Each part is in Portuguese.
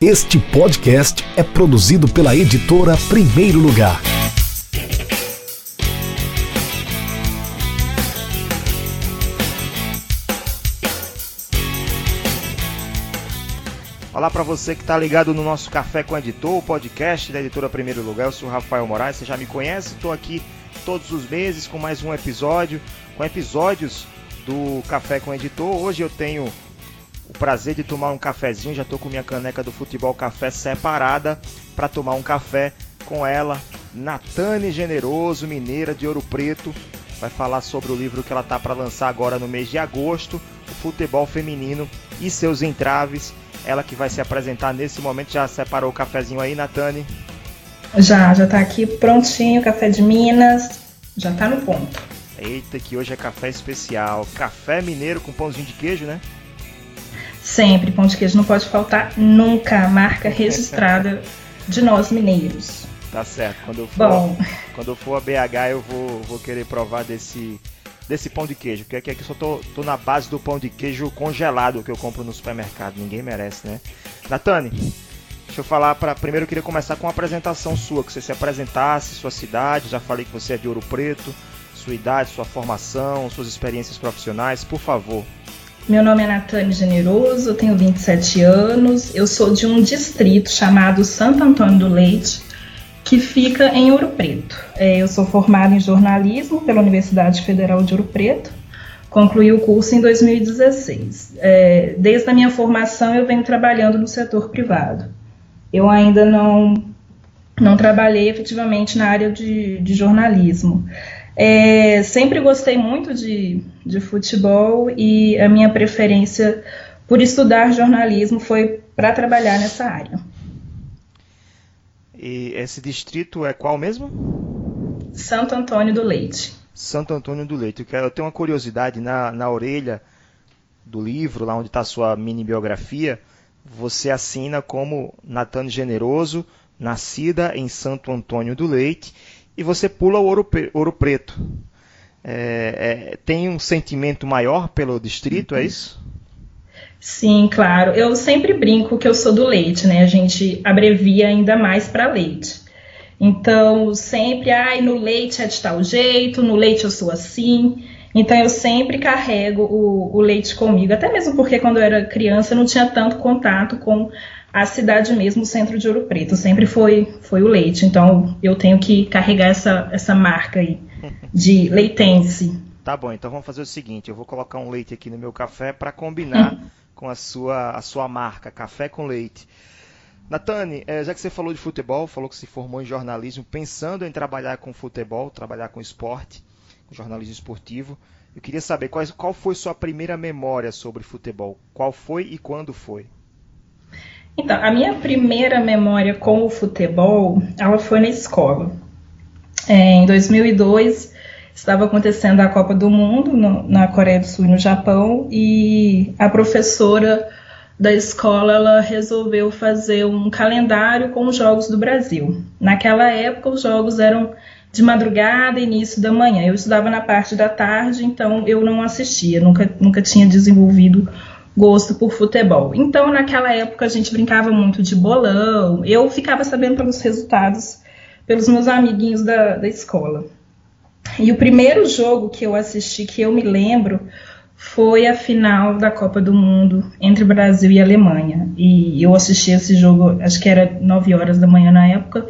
Este podcast é produzido pela editora Primeiro Lugar. Olá para você que está ligado no nosso Café com Editor, o podcast da editora Primeiro Lugar. Eu sou o Rafael Moraes, você já me conhece, estou aqui todos os meses com mais um episódio, com episódios do Café com Editor. Hoje eu tenho o prazer de tomar um cafezinho. Já estou com minha caneca do Futebol Café separada para tomar um café com ela. Natane Generoso, mineira de Ouro Preto, vai falar sobre o livro que ela tá para lançar agora no mês de agosto, o Futebol Feminino e seus entraves. Ela que vai se apresentar nesse momento. Já separou o cafezinho aí, Natane? Já, já tá aqui prontinho, café de Minas, já tá no ponto. Eita, que hoje é café especial. Café mineiro com pãozinho de queijo, né? Sempre, pão de queijo não pode faltar nunca. Marca registrada de nós mineiros. Tá certo. Quando eu for, Bom. Quando eu for a BH, eu vou, vou querer provar desse, desse pão de queijo. Porque aqui, aqui só tô, tô na base do pão de queijo congelado que eu compro no supermercado. Ninguém merece, né? Natane, deixa eu falar para Primeiro eu queria começar com uma apresentação sua, que você se apresentasse, sua cidade. Já falei que você é de Ouro Preto, sua idade, sua formação, suas experiências profissionais, por favor. Meu nome é Natane Generoso, tenho 27 anos, eu sou de um distrito chamado Santo Antônio do Leite, que fica em Ouro Preto. É, eu sou formada em jornalismo pela Universidade Federal de Ouro Preto, concluí o curso em 2016. É, desde a minha formação eu venho trabalhando no setor privado. Eu ainda não, não trabalhei efetivamente na área de, de jornalismo. É, sempre gostei muito de, de futebol e a minha preferência por estudar jornalismo foi para trabalhar nessa área. E esse distrito é qual mesmo? Santo Antônio do Leite. Santo Antônio do Leite. Eu tenho uma curiosidade na, na orelha do livro, lá onde está a sua mini biografia, você assina como Natane Generoso, nascida em Santo Antônio do Leite e você pula o Ouro, Ouro Preto. É, é, tem um sentimento maior pelo distrito, é isso? Sim, claro. Eu sempre brinco que eu sou do leite, né? A gente abrevia ainda mais para leite. Então, sempre, ai, no leite é de tal jeito, no leite eu sou assim. Então, eu sempre carrego o, o leite comigo, até mesmo porque quando eu era criança eu não tinha tanto contato com a cidade mesmo, o centro de Ouro Preto, sempre foi, foi o leite. Então eu tenho que carregar essa, essa marca aí de leitense. Tá bom, então vamos fazer o seguinte: eu vou colocar um leite aqui no meu café para combinar com a sua, a sua marca, café com leite. Natane, é, já que você falou de futebol, falou que se formou em jornalismo, pensando em trabalhar com futebol, trabalhar com esporte, com jornalismo esportivo, eu queria saber qual, qual foi sua primeira memória sobre futebol? Qual foi e quando foi? Então, a minha primeira memória com o futebol, ela foi na escola. É, em 2002, estava acontecendo a Copa do Mundo no, na Coreia do Sul e no Japão, e a professora da escola ela resolveu fazer um calendário com os jogos do Brasil. Naquela época, os jogos eram de madrugada, início da manhã. Eu estudava na parte da tarde, então eu não assistia, nunca, nunca tinha desenvolvido gosto por futebol. Então, naquela época, a gente brincava muito de bolão. Eu ficava sabendo pelos resultados, pelos meus amiguinhos da, da escola. E o primeiro jogo que eu assisti, que eu me lembro, foi a final da Copa do Mundo entre Brasil e Alemanha. E eu assisti esse jogo, acho que era 9 horas da manhã na época.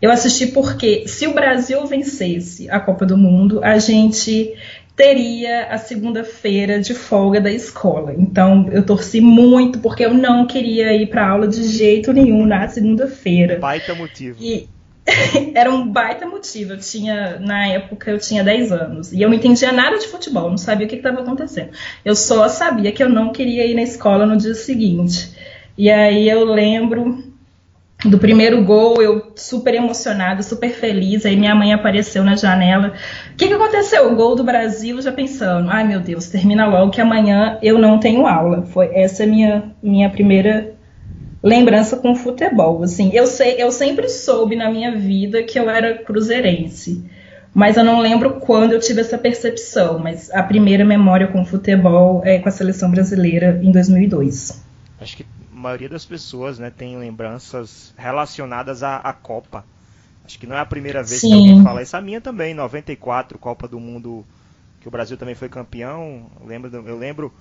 Eu assisti porque se o Brasil vencesse a Copa do Mundo, a gente teria a segunda-feira de folga da escola. Então eu torci muito porque eu não queria ir para aula de jeito nenhum na segunda-feira. Baita motivo. E era um baita motivo. Eu tinha, na época, eu tinha 10 anos. E eu não entendia nada de futebol, não sabia o que estava acontecendo. Eu só sabia que eu não queria ir na escola no dia seguinte. E aí eu lembro do primeiro gol, eu super emocionada, super feliz. Aí minha mãe apareceu na janela. O que, que aconteceu? O gol do Brasil, já pensando, ai meu Deus, termina logo que amanhã eu não tenho aula. Foi essa minha minha primeira lembrança com futebol. Assim, eu sei, eu sempre soube na minha vida que eu era cruzeirense, mas eu não lembro quando eu tive essa percepção. Mas a primeira memória com futebol é com a seleção brasileira em 2002. Acho que maioria das pessoas né, tem lembranças relacionadas à, à Copa. Acho que não é a primeira vez Sim. que alguém fala isso. A minha também, 94, Copa do Mundo, que o Brasil também foi campeão. Eu lembro, eu lembro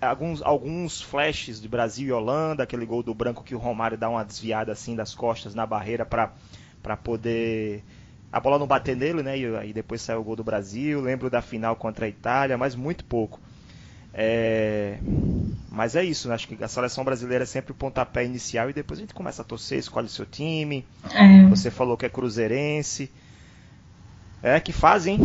alguns, alguns flashes de Brasil e Holanda, aquele gol do branco que o Romário dá uma desviada assim das costas na barreira para poder a bola não bater nele, né? E aí depois saiu o gol do Brasil. Lembro da final contra a Itália, mas muito pouco. É... Mas é isso, né? acho que a seleção brasileira é sempre o pontapé inicial e depois a gente começa a torcer, escolhe seu time. É. Você falou que é cruzeirense. É, que fazem.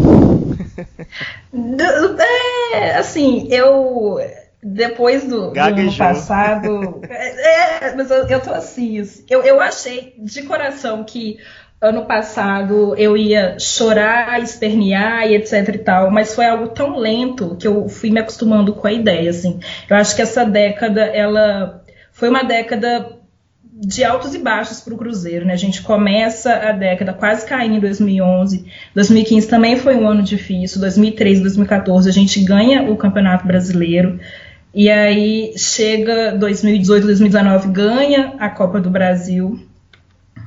é, assim, eu depois do, do ano passado. é, é, mas eu, eu tô assim, assim, eu, eu achei de coração que ano passado eu ia chorar, espernear e etc e tal, mas foi algo tão lento que eu fui me acostumando com a ideia, assim. Eu acho que essa década, ela foi uma década de altos e baixos para o Cruzeiro, né? A gente começa a década quase caindo em 2011, 2015 também foi um ano difícil, 2013, 2014 a gente ganha o Campeonato Brasileiro, e aí chega 2018, 2019 ganha a Copa do Brasil,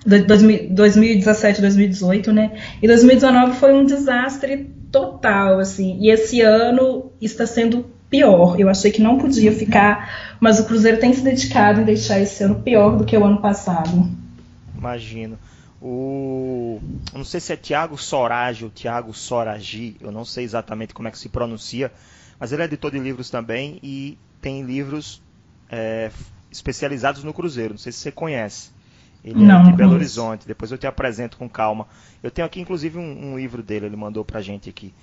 2017, 2018, né? E 2019 foi um desastre total, assim. E esse ano está sendo pior. Eu achei que não podia ficar, mas o Cruzeiro tem se dedicado em deixar esse ano pior do que o ano passado. Imagino. O não sei se é Tiago Sorage ou Tiago Soragi, eu não sei exatamente como é que se pronuncia, mas ele é editor de livros também e tem livros é, especializados no Cruzeiro. Não sei se você conhece. Ele é não, é de Belo Horizonte. Depois eu te apresento com calma. Eu tenho aqui, inclusive, um, um livro dele. Ele mandou pra gente aqui.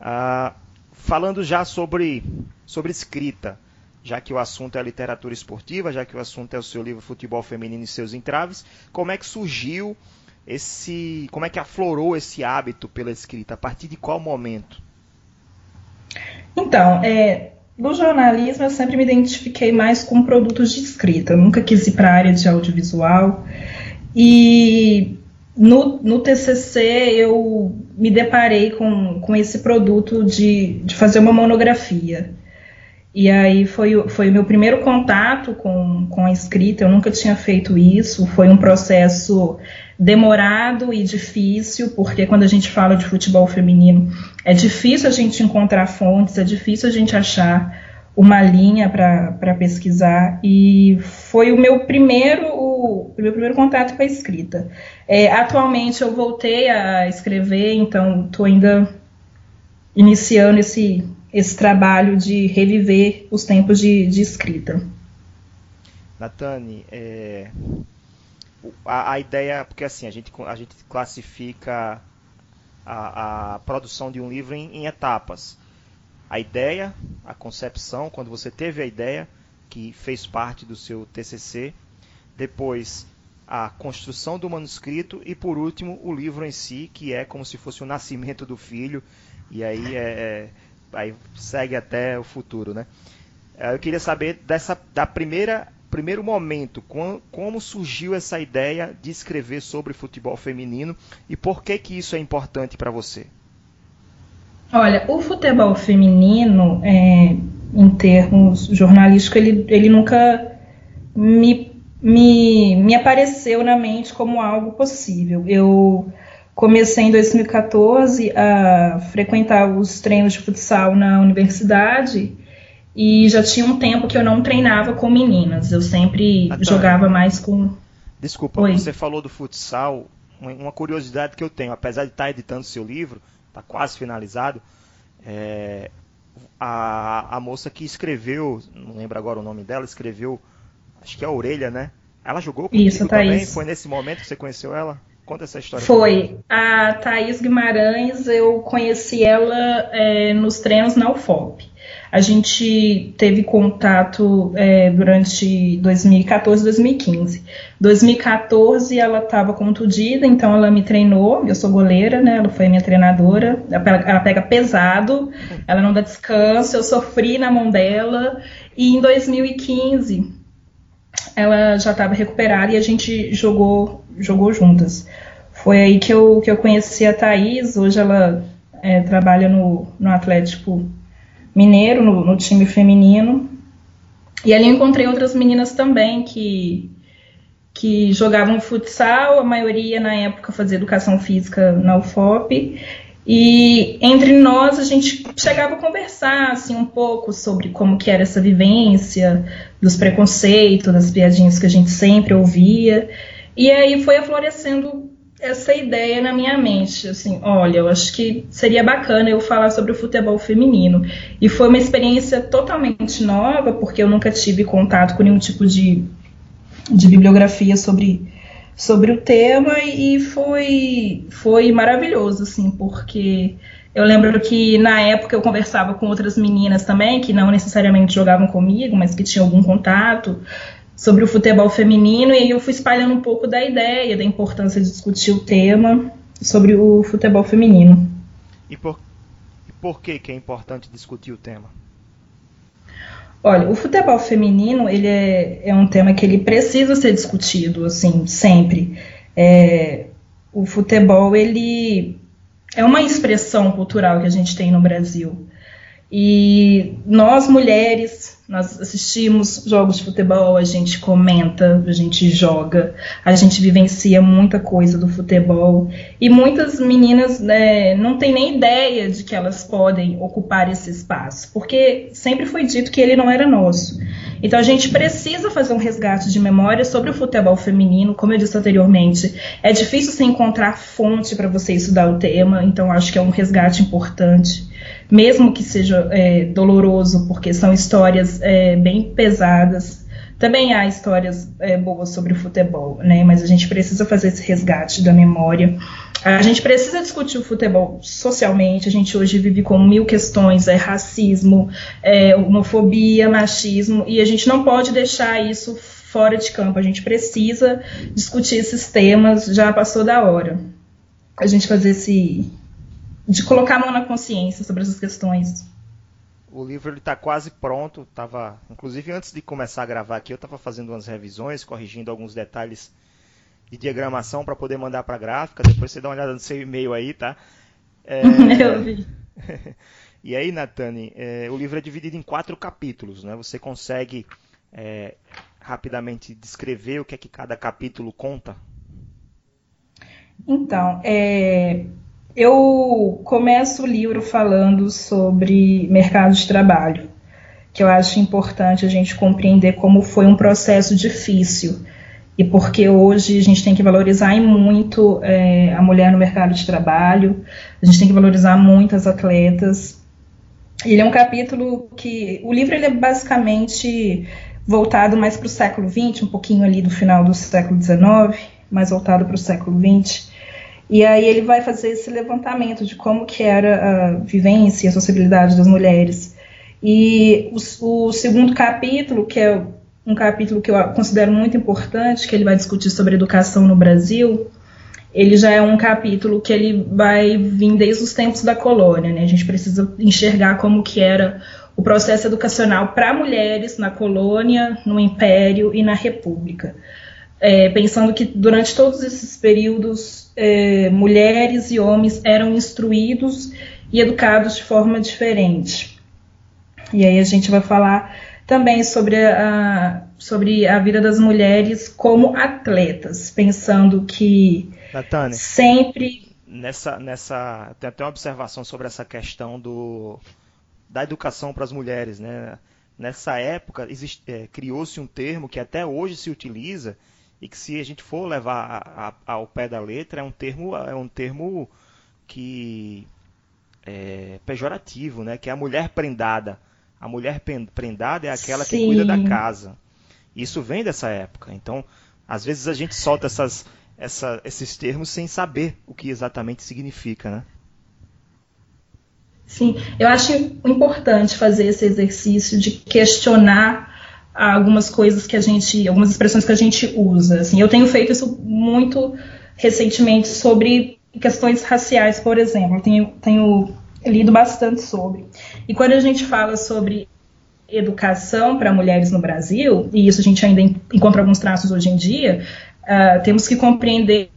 Ah, falando já sobre, sobre escrita, já que o assunto é a literatura esportiva, já que o assunto é o seu livro Futebol Feminino e seus entraves, como é que surgiu esse, como é que aflorou esse hábito pela escrita? A partir de qual momento? Então, é, no jornalismo, eu sempre me identifiquei mais com produtos de escrita. Eu nunca quis ir para a área de audiovisual. E no, no TCC, eu me deparei com, com esse produto de, de fazer uma monografia. E aí foi, foi o meu primeiro contato com, com a escrita, eu nunca tinha feito isso, foi um processo demorado e difícil, porque quando a gente fala de futebol feminino, é difícil a gente encontrar fontes, é difícil a gente achar uma linha para pesquisar e foi o meu primeiro o, meu primeiro contato com a escrita. É, atualmente eu voltei a escrever, então estou ainda iniciando esse, esse trabalho de reviver os tempos de, de escrita. Natane, é, a, a, ideia, porque assim, a gente, a gente classifica a, a produção de um livro em, em, etapas. A ideia, a concepção, quando você teve a ideia, que fez parte do seu TCC, depois a construção do manuscrito e por último o livro em si, que é como se fosse o nascimento do filho, e aí é, é aí segue até o futuro, né? Eu queria saber dessa da primeira primeiro momento, como surgiu essa ideia de escrever sobre futebol feminino e por que que isso é importante para você? Olha, o futebol feminino, é, em termos jornalísticos, ele, ele nunca me, me, me apareceu na mente como algo possível. Eu comecei em 2014 a frequentar os treinos de futsal na universidade e já tinha um tempo que eu não treinava com meninas. Eu sempre ah, tá. jogava mais com. Desculpa, Oi. você falou do futsal. Uma curiosidade que eu tenho, apesar de estar editando seu livro, está quase finalizado. É, a, a moça que escreveu, não lembro agora o nome dela, escreveu, acho que é a Orelha, né? Ela jogou comigo Isso, também? Foi nesse momento que você conheceu ela? Conta essa história. Foi. A Thaís Guimarães, eu conheci ela é, nos treinos na UFOP. A gente teve contato é, durante 2014 2015. 2014 ela estava contundida, então ela me treinou. Eu sou goleira, né? Ela foi minha treinadora. Ela pega pesado, ela não dá descanso. Eu sofri na mão dela. E em 2015 ela já estava recuperada e a gente jogou, jogou juntas. Foi aí que eu, que eu conheci a Thaís. Hoje ela é, trabalha no, no Atlético Mineiro, no, no time feminino. E ali eu encontrei outras meninas também que, que jogavam futsal, a maioria na época fazia educação física na UFOP. E entre nós a gente chegava a conversar assim um pouco sobre como que era essa vivência, dos preconceitos, das piadinhas que a gente sempre ouvia. E aí foi aflorescendo essa ideia na minha mente, assim, olha, eu acho que seria bacana eu falar sobre o futebol feminino. E foi uma experiência totalmente nova, porque eu nunca tive contato com nenhum tipo de, de bibliografia sobre, sobre o tema e foi, foi maravilhoso, assim, porque eu lembro que na época eu conversava com outras meninas também, que não necessariamente jogavam comigo, mas que tinham algum contato sobre o futebol feminino, e aí eu fui espalhando um pouco da ideia, da importância de discutir o tema sobre o futebol feminino. E por, e por que, que é importante discutir o tema? Olha, o futebol feminino ele é, é um tema que ele precisa ser discutido, assim, sempre. É, o futebol ele é uma expressão cultural que a gente tem no Brasil. E nós mulheres nós assistimos jogos de futebol, a gente comenta, a gente joga, a gente vivencia muita coisa do futebol. E muitas meninas né, não têm nem ideia de que elas podem ocupar esse espaço, porque sempre foi dito que ele não era nosso. Então a gente precisa fazer um resgate de memória sobre o futebol feminino, como eu disse anteriormente. É difícil se encontrar fonte para você estudar o tema, então acho que é um resgate importante mesmo que seja é, doloroso, porque são histórias é, bem pesadas. Também há histórias é, boas sobre o futebol, né? Mas a gente precisa fazer esse resgate da memória. A gente precisa discutir o futebol socialmente. A gente hoje vive com mil questões: é racismo, é, homofobia, machismo, e a gente não pode deixar isso fora de campo. A gente precisa discutir esses temas. Já passou da hora. A gente fazer esse de colocar a mão na consciência sobre essas questões. O livro está quase pronto. Tava, inclusive, antes de começar a gravar aqui, eu estava fazendo umas revisões, corrigindo alguns detalhes de diagramação para poder mandar para a gráfica. Depois você dá uma olhada no seu e-mail aí, tá? É... eu vi. e aí, Natane, é, o livro é dividido em quatro capítulos, né? Você consegue é, rapidamente descrever o que é que cada capítulo conta? Então, é, eu começo o livro falando sobre mercado de trabalho, que eu acho importante a gente compreender como foi um processo difícil e porque hoje a gente tem que valorizar muito é, a mulher no mercado de trabalho, a gente tem que valorizar muito as atletas. Ele é um capítulo que o livro ele é basicamente voltado mais para o século XX, um pouquinho ali do final do século XIX, mais voltado para o século XX. E aí ele vai fazer esse levantamento de como que era a vivência e a sociabilidade das mulheres. E o, o, segundo capítulo, que é um capítulo que eu considero muito importante, que ele vai discutir sobre educação no Brasil, ele já é um capítulo que ele vai vir desde os tempos da colônia, né? A gente precisa enxergar como que era o processo educacional para mulheres na colônia, no império e na república. É, pensando que durante todos esses períodos é, mulheres e homens eram instruídos e educados de forma diferente. E aí a gente vai falar também sobre a, sobre a vida das mulheres como atletas, pensando que Natane, sempre nessa nessa tem até uma observação sobre essa questão do da educação para as mulheres, né? Nessa época é, criou-se um termo que até hoje se utiliza e que se a gente for levar a, a, ao pé da letra é um termo é um termo que é pejorativo, né? Que é a mulher prendada. A mulher prendada é aquela Sim. que cuida da casa. Isso vem dessa época. Então, às vezes a gente solta essas, essa, esses termos sem saber o que exatamente significa, né? Sim, eu acho importante fazer esse exercício de questionar algumas coisas que a gente, algumas expressões que a gente usa. Assim, eu tenho feito isso muito recentemente sobre questões raciais, por exemplo. Eu tenho, tenho lido bastante sobre. E quando a gente fala sobre educação para mulheres no Brasil, e isso a gente ainda encontra alguns traços hoje em dia, uh, temos que compreender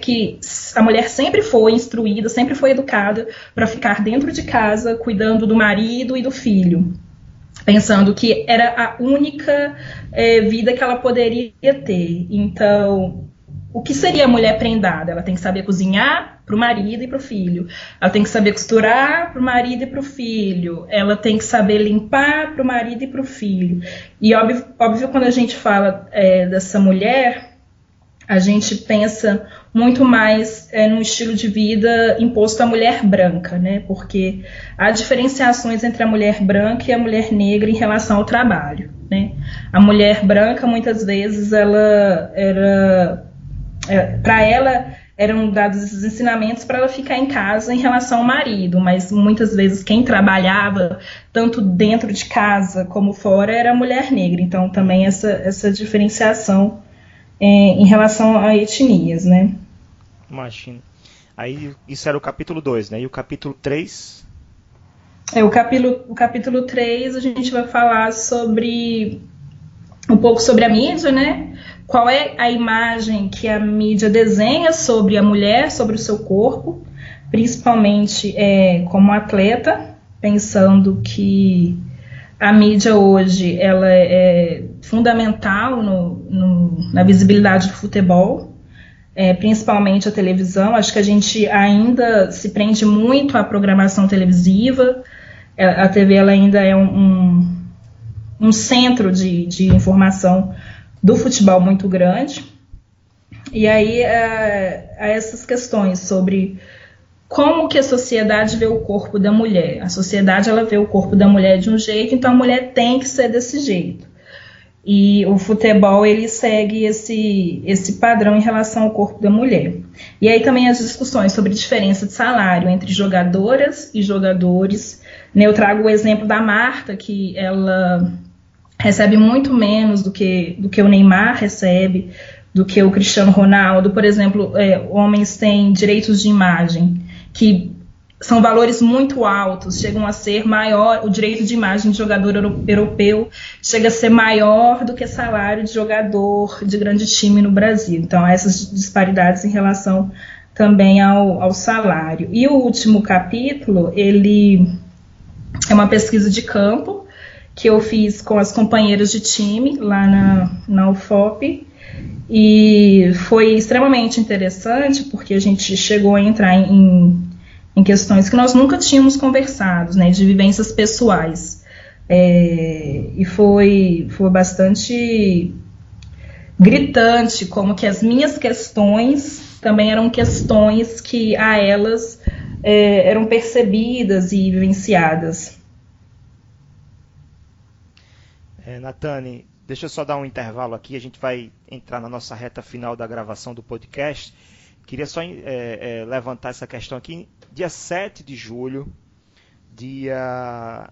que a mulher sempre foi instruída, sempre foi educada para ficar dentro de casa, cuidando do marido e do filho pensando que era a única é, vida que ela poderia ter. Então, o que seria a mulher prendada? Ela tem que saber cozinhar para o marido e para o filho. Ela tem que saber costurar para o marido e para o filho. Ela tem que saber limpar para o marido e para o filho. E óbvio, óbvio, quando a gente fala é, dessa mulher, a gente pensa muito mais é, no estilo de vida imposto à mulher branca, né? Porque há diferenciações entre a mulher branca e a mulher negra em relação ao trabalho, né? A mulher branca muitas vezes ela era é, para ela eram dados esses ensinamentos para ela ficar em casa em relação ao marido, mas muitas vezes quem trabalhava tanto dentro de casa como fora era a mulher negra. Então também essa, essa diferenciação é, em relação a etnias, né? Imagina. Aí isso era o capítulo 2, né? E o capítulo 3? É, o capítulo, o capítulo 3 a gente vai falar sobre um pouco sobre a mídia, né? qual é a imagem que a mídia desenha sobre a mulher, sobre o seu corpo, principalmente é, como atleta, pensando que a mídia hoje ela é fundamental no, no, na visibilidade do futebol, é, principalmente a televisão. Acho que a gente ainda se prende muito à programação televisiva. É, a TV ela ainda é um, um, centro de, de informação do futebol muito grande. E aí é, há essas questões sobre como que a sociedade vê o corpo da mulher. A sociedade ela vê o corpo da mulher de um jeito, então a mulher tem que ser desse jeito. E o futebol ele segue esse, esse padrão em relação ao corpo da mulher. E aí também as discussões sobre diferença de salário entre jogadoras e jogadores. Eu trago o exemplo da Marta, que ela recebe muito menos do que, do que o Neymar recebe, do que o Cristiano Ronaldo. Por exemplo, é, homens têm direitos de imagem que são valores muito altos, chegam a ser maior, o direito de imagem de jogador europeu chega a ser maior do que salário de jogador de grande time no Brasil. Então, essas disparidades em relação também ao, ao salário. E o último capítulo, ele é uma pesquisa de campo, que eu fiz com as companheiras de time lá na, na UFOP. E foi extremamente interessante porque a gente chegou a entrar em, em questões que nós nunca tínhamos conversado, né, de vivências pessoais. É, e foi, foi bastante gritante como que as minhas questões também eram questões que a elas é, eram percebidas e vivenciadas. É, Natane, deixa eu só dar um intervalo aqui, a gente vai entrar na nossa reta final da gravação do podcast. Queria só é, é, levantar essa questão aqui. Dia 7 de julho, dia.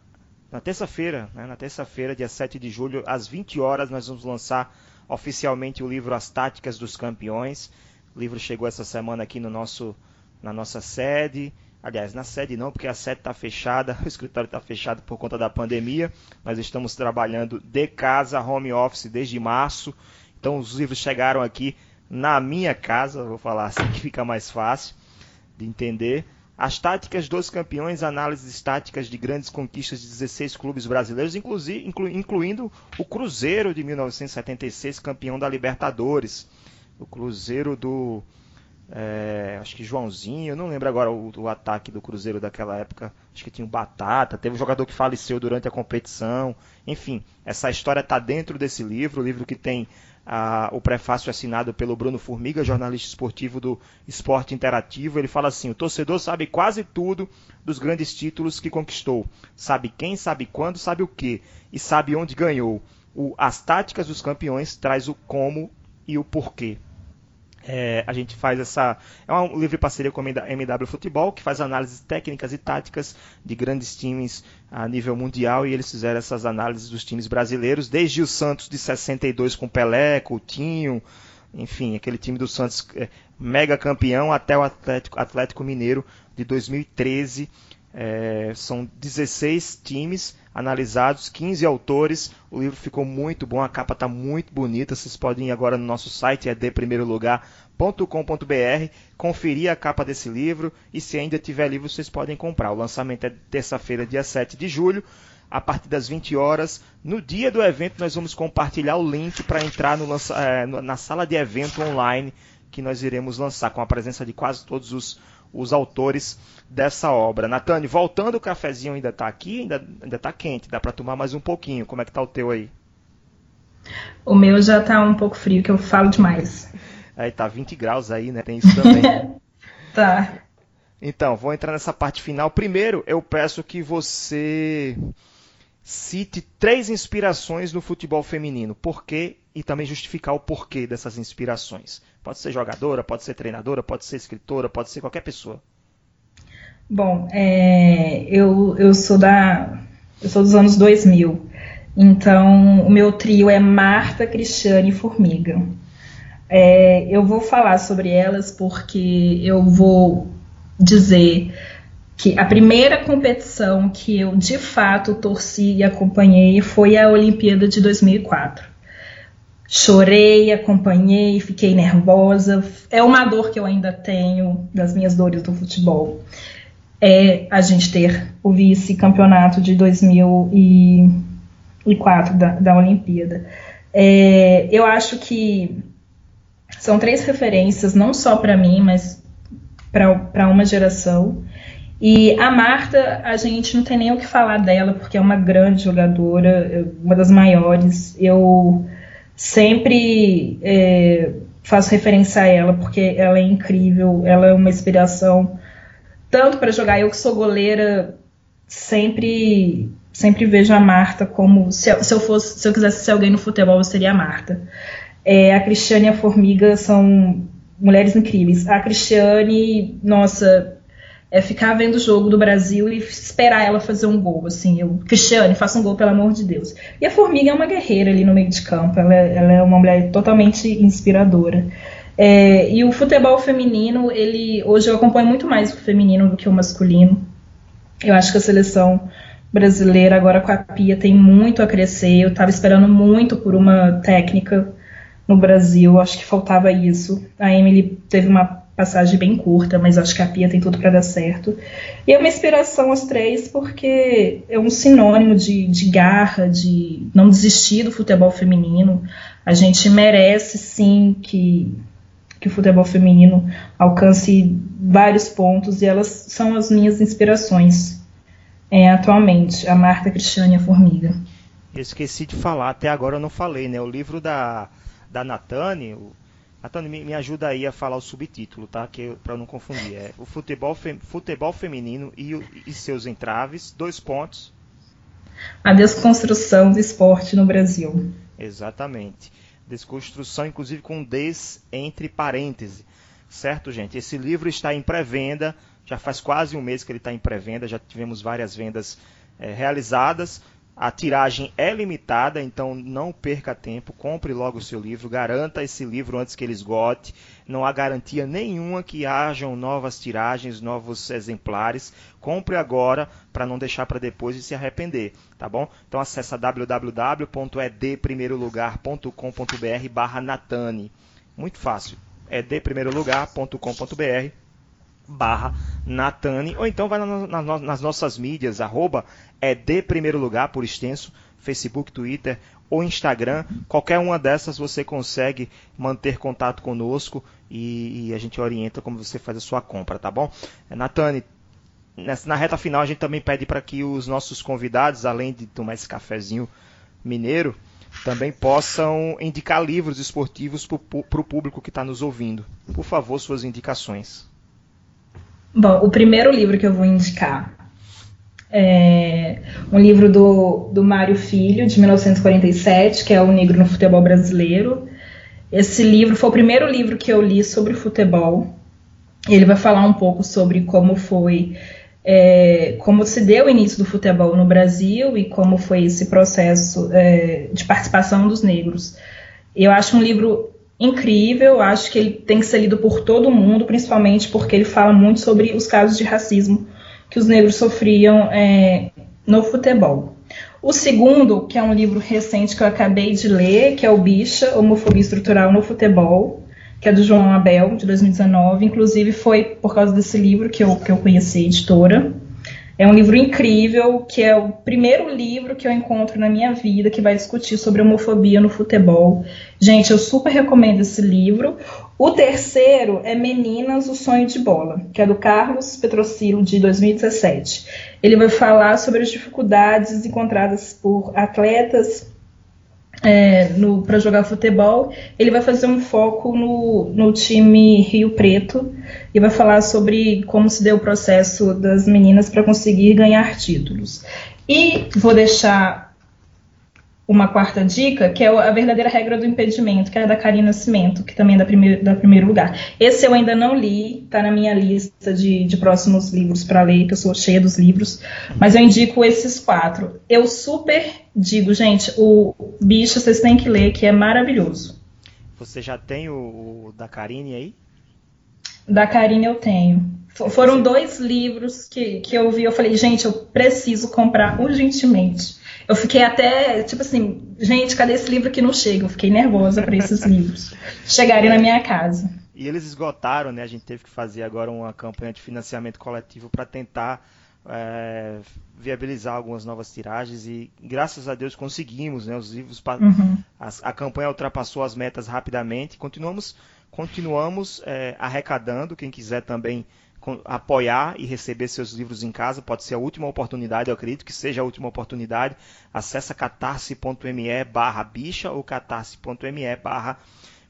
Na terça-feira, né, na terça-feira, dia 7 de julho, às 20 horas, nós vamos lançar oficialmente o livro As Táticas dos Campeões. O livro chegou essa semana aqui no nosso, na nossa sede. Aliás, na sede não, porque a sede está fechada, o escritório está fechado por conta da pandemia. Nós estamos trabalhando de casa, home office, desde março. Então os livros chegaram aqui na minha casa, vou falar assim que fica mais fácil de entender. As táticas dos campeões, análises táticas de grandes conquistas de 16 clubes brasileiros, incluindo o Cruzeiro de 1976, campeão da Libertadores. O Cruzeiro do é, acho que Joãozinho, não lembro agora o, o, ataque do Cruzeiro daquela época. Acho que tinha o Batata, teve um jogador que faleceu durante a competição. Enfim, essa história está dentro desse livro, o livro que tem o prefácio assinado pelo Bruno Formiga, jornalista esportivo do Esporte Interativo. Ele fala assim: o torcedor sabe quase tudo dos grandes títulos que conquistou. Sabe quem, sabe quando, sabe o que. E sabe onde ganhou. O, as táticas dos campeões traz o como e o porquê. É, a gente faz essa. É uma livre parceria com a MW Futebol, que faz análises técnicas e táticas de grandes times a nível mundial, e eles fizeram essas análises dos times brasileiros, desde o Santos de 62 com Pelé, Coutinho, enfim, aquele time do Santos é, mega campeão, até o Atlético, Atlético Mineiro de 2013. É, são 16 times analisados, 15 autores. O livro ficou muito bom, a capa está muito bonita. Vocês podem ir agora no nosso site, é conferir a capa desse livro e se ainda tiver livro, vocês podem comprar. O lançamento é terça-feira, dia 7 de julho. a partir das 20 horas. No dia do evento, nós vamos compartilhar o link para entrar lança, é, na sala de evento online que nós iremos lançar, com a presença de quase todos os, os autores dessa obra. Natane, voltando, o cafezinho ainda está aqui, ainda, ainda tá quente, dá para tomar mais um pouquinho. Como é que tá o teu aí? O meu já está um pouco frio, que eu falo demais. Aí tá 20 graus aí, né? Tem isso também. tá. Então, vou entrar nessa parte final. Primeiro, eu peço que você cite três inspirações no futebol feminino. Por quê? E também justificar o porquê dessas inspirações. Pode ser jogadora, pode ser treinadora, pode ser escritora, pode ser qualquer pessoa. Bom, é, eu, eu sou da. Eu sou dos anos 2000. Então, o meu trio é Marta, Cristiane e Formiga. É, eu vou falar sobre elas porque eu vou dizer que a primeira competição que eu de fato torci e acompanhei foi a Olimpíada de 2004. Chorei, acompanhei, fiquei nervosa. É uma dor que eu ainda tenho das minhas dores do futebol. É a gente ter o vice-campeonato de 2004 da, da Olimpíada. É, eu acho que são três referências, não só para mim, mas para uma geração. E a Marta, a gente não tem nem o que falar dela, porque é uma grande jogadora, uma das maiores. Eu sempre é, faço referência a ela, porque ela é incrível, ela é uma inspiração, tanto para jogar. Eu que sou goleira, sempre sempre vejo a Marta como se eu, se eu fosse se eu quisesse ser alguém no futebol eu seria a Marta é, a Cristiane e a Formiga são mulheres incríveis. A Cristiane, nossa, é ficar vendo o jogo do Brasil e esperar ela fazer um gol. Assim, eu, Cristiane, faça um gol, pelo amor de Deus. E a Formiga é uma guerreira ali no meio de campo. Ela, é, ela é uma mulher totalmente inspiradora. É, e o futebol feminino, ele hoje eu acompanho muito mais o feminino do que o masculino. Eu acho que a seleção brasileira agora com a Pia tem muito a crescer. Eu estava esperando muito por uma técnica no Brasil. Acho que faltava isso. A Emily teve uma passagem bem curta, mas acho que a Pia tem tudo para dar certo. E é uma inspiração as três, porque é um sinônimo de, de garra, de não desistir do futebol feminino. A gente merece sim que, que o futebol feminino alcance vários pontos e elas são as minhas inspirações é, atualmente, a Marta Cristiane a Formiga. Eu esqueci de falar, até agora eu não falei, né? O livro da da Natane. O, Natane, me, me, ajuda aí a falar o subtítulo, tá? Que para não confundir. É o futebol, fem, futebol feminino e, e seus entraves, dois pontos. A desconstrução do esporte no Brasil. Exatamente. Desconstrução, inclusive com des entre parênteses. Certo, gente? Esse livro está em pré-venda. Já faz quase um mês que ele está em pré-venda. Já tivemos várias vendas é, realizadas. A tiragem é limitada, então não perca tempo, compre logo o seu livro, garanta esse livro antes que ele esgote. Não há garantia nenhuma que hajam novas tiragens, novos exemplares. Compre agora para não deixar para depois e se arrepender, tá bom? Então acessa www.edprimeirolugar.com.br barra Natane. Muito fácil. edprimeirolugar.com.br barra Natane, ou então vai nas nossas mídias, arroba é de primeiro lugar, por extenso, Facebook, Twitter ou Instagram. Qualquer uma dessas você consegue manter contato conosco e, e a gente orienta como você faz a sua compra, tá bom? É, Natane, na reta final a gente também pede para que os nossos convidados, além de tomar esse cafezinho mineiro, também possam indicar livros esportivos para o público que está nos ouvindo. Por favor, suas indicações. Bom, o primeiro livro que eu vou indicar é um livro do, do Mário Filho, de 1947, que é O Negro no Futebol Brasileiro. Esse livro foi o primeiro livro que eu li sobre futebol. Ele vai falar um pouco sobre como foi, é, como se deu o início do futebol no Brasil e como foi esse processo é, de participação dos negros. Eu acho um livro incrível, acho que ele tem que ser lido por todo mundo, principalmente porque ele fala muito sobre os casos de racismo que os negros sofriam é, no futebol. O segundo, que é um livro recente que eu acabei de ler, que é o Bicha, Homofobia Estrutural no Futebol, que é do João Abel, de 2019. Inclusive, foi por causa desse livro que eu, que eu conheci a editora. É um livro incrível, que é o primeiro livro que eu encontro na minha vida que vai discutir sobre homofobia no futebol. Gente, eu super recomendo esse livro. O terceiro é Meninas, o Sonho de Bola, que é do Carlos Petrocilo, de 2017. Ele vai falar sobre as dificuldades encontradas por atletas é, para jogar futebol, ele vai fazer um foco no, no time Rio Preto e vai falar sobre como se deu o processo das meninas para conseguir ganhar títulos. E vou deixar uma quarta dica, que é a verdadeira regra do impedimento, que é da Karina Nascimento, que também é da primeiro, da primeiro lugar. Esse eu ainda não li, está na minha lista de, de próximos livros para ler, que eu sou cheia dos livros, mas eu indico esses quatro. Eu super digo, gente, o Bicho vocês têm que ler, que é maravilhoso. Você já tem o, o da Karine aí? Da Karine eu tenho. Foram dois livros que, que eu vi, eu falei, gente, eu preciso comprar urgentemente. Eu fiquei até, tipo assim, gente, cadê esse livro que não chega? Eu fiquei nervosa para esses livros chegarem na minha casa. E eles esgotaram, né? A gente teve que fazer agora uma campanha de financiamento coletivo para tentar é, viabilizar algumas novas tiragens e graças a Deus conseguimos, né? Os livros, uhum. a, a, campanha ultrapassou as metas rapidamente. Continuamos, continuamos é, arrecadando. Quem quiser também apoiar e receber seus livros em casa. Pode ser a última oportunidade, eu acredito que seja a última oportunidade. Acesse catarse.me barra bicha ou catarse.me barra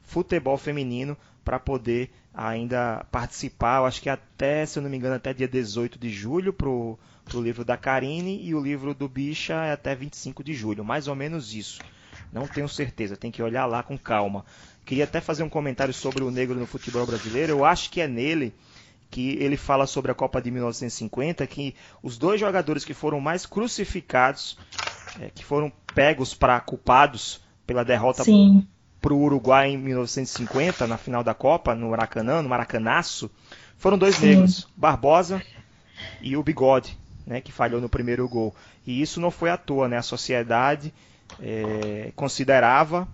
futebol feminino para poder ainda participar. Eu acho que até, se eu não me engano, até dia 18 de julho para o livro da Karine e o livro do Bicha é até 25 de julho, mais ou menos isso. Não tenho certeza, tem que olhar lá com calma. Queria até fazer um comentário sobre o negro no futebol brasileiro. Eu acho que é nele que ele fala sobre a Copa de 1950, que os dois jogadores que foram mais crucificados, é, que foram pegos para culpados pela derrota para o Uruguai em 1950, na final da Copa, no Maracanã, no Maracanaço, foram dois Sim. negros, Barbosa e o Bigode, né, que falhou no primeiro gol. E isso não foi à toa, né? A sociedade é, considerava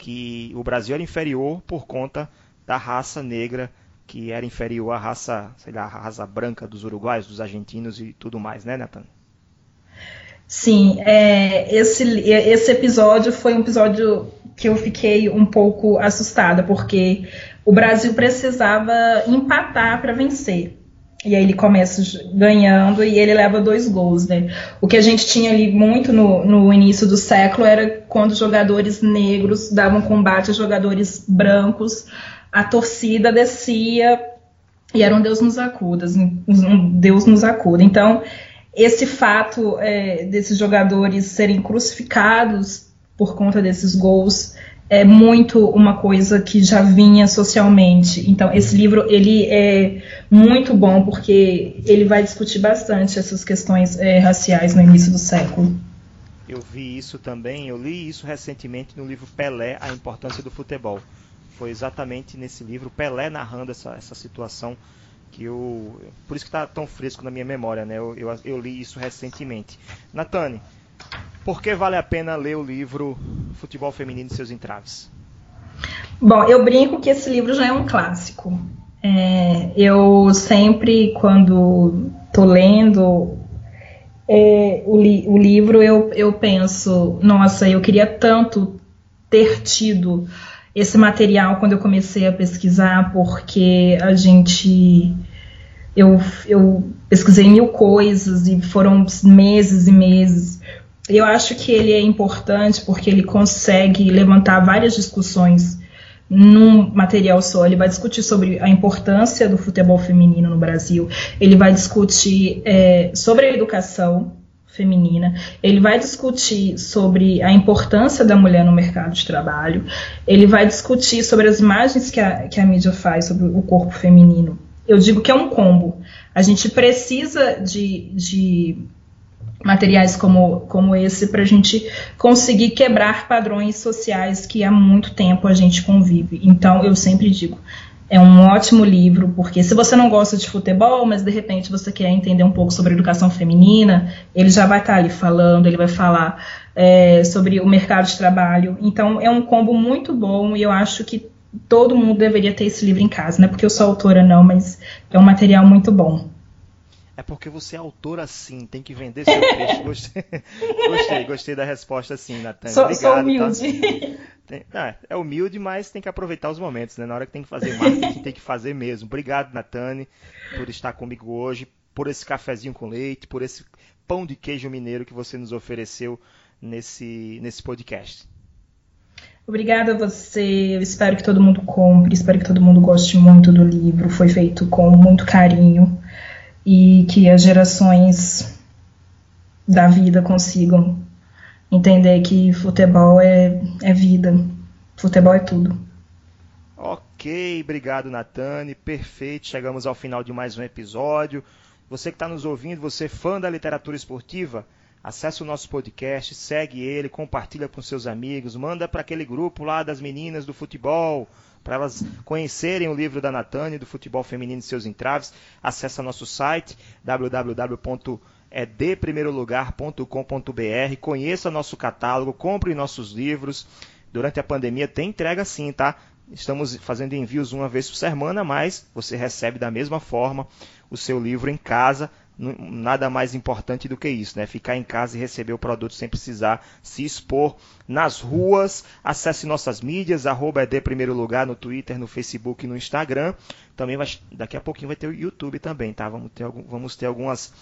que o Brasil era inferior por conta da raça negra que era inferior à raça, sei lá, à raça branca dos uruguaios, dos argentinos e tudo mais, né, Nathan? Sim, é, esse, esse episódio foi um episódio que eu fiquei um pouco assustada, porque o Brasil precisava empatar para vencer. E aí ele começa ganhando e ele leva dois gols, né? O que a gente tinha ali muito no, no início do século era quando jogadores negros davam combate a jogadores brancos a torcida descia e era um Deus nos acuda, um Deus nos acuda. Então, esse fato é, desses jogadores serem crucificados por conta desses gols é muito uma coisa que já vinha socialmente. Então, esse livro ele é muito bom porque ele vai discutir bastante essas questões é, raciais no início do século. Eu vi isso também, eu li isso recentemente no livro Pelé, A Importância do Futebol foi exatamente nesse livro, Pelé narrando essa, essa situação que eu. Por isso que está tão fresco na minha memória, né? Eu, eu, eu, li isso recentemente. Natane, por que vale a pena ler o livro Futebol Feminino e seus entraves? Bom, eu brinco que esse livro já é um clássico. É, eu sempre, quando tô lendo é, o, li o livro, eu, eu penso, nossa, eu queria tanto ter tido esse material quando eu comecei a pesquisar, porque a gente. Eu, eu pesquisei mil coisas e foram meses e meses. Eu acho que ele é importante porque ele consegue levantar várias discussões num material só. Ele vai discutir sobre a importância do futebol feminino no Brasil, ele vai discutir é, sobre a educação, feminina. Ele vai discutir sobre a importância da mulher no mercado de trabalho. Ele vai discutir sobre as imagens que a, que a mídia faz sobre o corpo feminino. Eu digo que é um combo. A gente precisa de, de materiais como, como esse para a gente conseguir quebrar padrões sociais que há muito tempo a gente convive. Então, eu sempre digo, é um ótimo livro, porque se você não gosta de futebol, mas de repente você quer entender um pouco sobre educação feminina, ele já vai estar ali falando, ele vai falar é, sobre o mercado de trabalho. Então é um combo muito bom e eu acho que todo mundo deveria ter esse livro em casa, não é porque eu sou autora não, mas é um material muito bom. É porque você é autora sim, tem que vender seu peixe. Gostei, gostei, gostei da resposta sim, Natan. Sou, Obrigado, sou tá? humilde. Tá? Tem, ah, é humilde, mas tem que aproveitar os momentos, né? Na hora que tem que fazer marketing, tem que fazer mesmo. Obrigado, Natane, por estar comigo hoje, por esse cafezinho com leite, por esse pão de queijo mineiro que você nos ofereceu nesse, nesse podcast. Obrigada a você. Eu espero que todo mundo compre, espero que todo mundo goste muito do livro. Foi feito com muito carinho e que as gerações da vida consigam entender que futebol é, é vida, futebol é tudo. Ok, obrigado Natane, perfeito. Chegamos ao final de mais um episódio. Você que está nos ouvindo, você fã da literatura esportiva, Acesse o nosso podcast, segue ele, compartilha com seus amigos, manda para aquele grupo lá das meninas do futebol, para elas conhecerem o livro da Natane do futebol feminino e seus entraves. Acesse nosso site www.edprimeirolugar.com.br, conheça nosso catálogo, compre nossos livros. Durante a pandemia tem entrega sim, tá? Estamos fazendo envios uma vez por semana, mas você recebe da mesma forma o seu livro em casa nada mais importante do que isso, né? Ficar em casa e receber o produto sem precisar se expor nas ruas. Acesse nossas mídias, arroba ED Primeiro Lugar no Twitter, no Facebook e no Instagram. Também vai, daqui a pouquinho vai ter o YouTube também, tá? Vamos ter, vamos ter algumas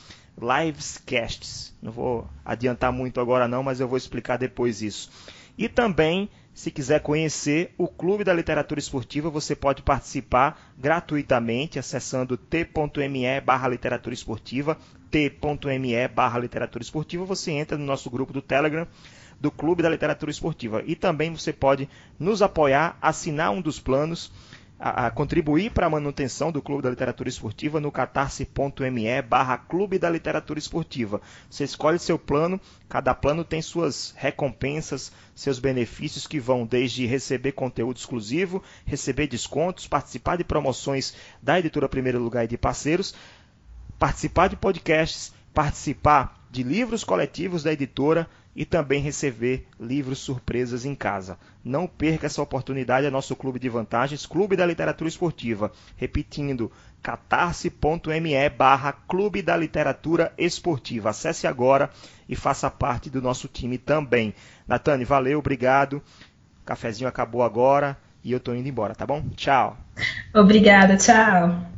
lives casts. Não vou adiantar muito agora não, mas eu vou explicar depois isso. E também se quiser conhecer o Clube da Literatura Esportiva, você pode participar gratuitamente acessando t.me barra literatura esportiva, t.me barra literatura esportiva, você entra no nosso grupo do Telegram do Clube da Literatura Esportiva. E também você pode nos apoiar, assinar um dos planos a, contribuir para a manutenção do Clube da Literatura Esportiva no catarse.me barra Clube da Literatura Esportiva. Você escolhe seu plano, cada plano tem suas recompensas, seus benefícios que vão desde receber conteúdo exclusivo, receber descontos, participar de promoções da editora Primeiro Lugar e de parceiros, participar de podcasts, participar de livros coletivos da editora e também receber livros surpresas em casa. Não perca essa oportunidade, é nosso clube de vantagens, Clube da Literatura Esportiva. Repetindo, catarse.me barra Clube da Literatura Esportiva. Acesse agora e faça parte do nosso time também. Natane, valeu, obrigado. O cafezinho acabou agora e eu estou indo embora, tá bom? Tchau. Obrigada, tchau.